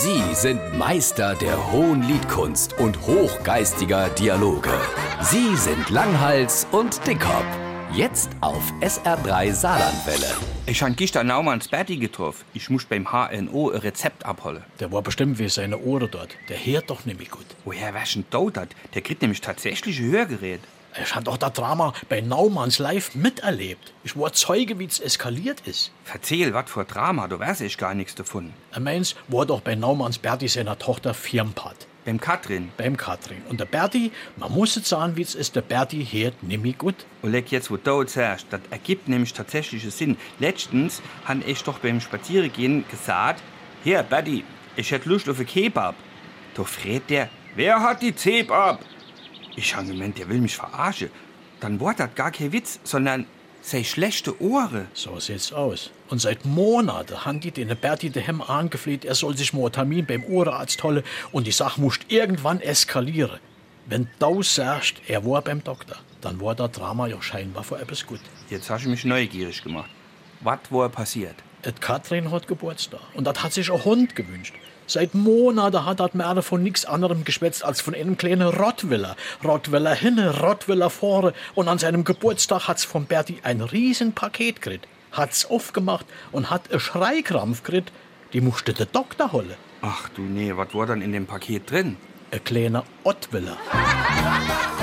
Sie sind Meister der hohen Liedkunst und hochgeistiger Dialoge. Sie sind Langhals und Dickhop. Jetzt auf SR3 Saarlandwelle. Ich han gestern Naumanns Berti getroffen. Ich muss beim HNO ein Rezept abholen. Der war bestimmt wie seine Ohren dort. Der hört doch nämlich gut. Woher wär schon dodert? Der kriegt nämlich tatsächlich ein Hörgerät. Ich hab doch das Drama bei Naumanns live miterlebt. Ich war Zeuge, wie es eskaliert ist. Verzähl, wat für Drama, du weiß ich gar nichts davon. Er meins war doch bei Naumanns Berti seiner Tochter Firmpart. Beim Katrin. Beim Katrin. Und der Berti, man muss es sagen, wie es ist, der Berti hört nämlich gut. Oleg, jetzt wo du sagst, das ergibt nämlich tatsächlich Sinn. Letztens han ich doch beim Spazierengehen gesagt, hier, Buddy, ich hätt Lust auf ein Kebab. Doch fragt der, wer hat die Zeb ab? Ich han gemeint, der will mich verarschen. Dann war das gar kein Witz, sondern sei schlechte Ohren. So sieht's aus. Und seit Monaten haben die den Berti daheim angefleht, er soll sich mal einen Termin beim Ohrenarzt holen und die Sache muss irgendwann eskalieren. Wenn du sagst, er war beim Doktor, dann war das Drama ja scheinbar für etwas gut. Jetzt hast du mich neugierig gemacht. Was war passiert? Et Katrin hat Geburtstag und das hat sich ein Hund gewünscht. Seit Monaten hat das Mädel von nichts anderem geschwätzt als von einem kleinen Rottwiller. Rottwiller hinne, Rottwiller vorne. Und an seinem Geburtstag hat's von Berti ein riesen Paket gekriegt. Hat's aufgemacht und hat einen Schreikrampf gekriegt. Die musste der Doktor holen. Ach du nee, was war dann in dem Paket drin? Ein kleiner Ottwiller.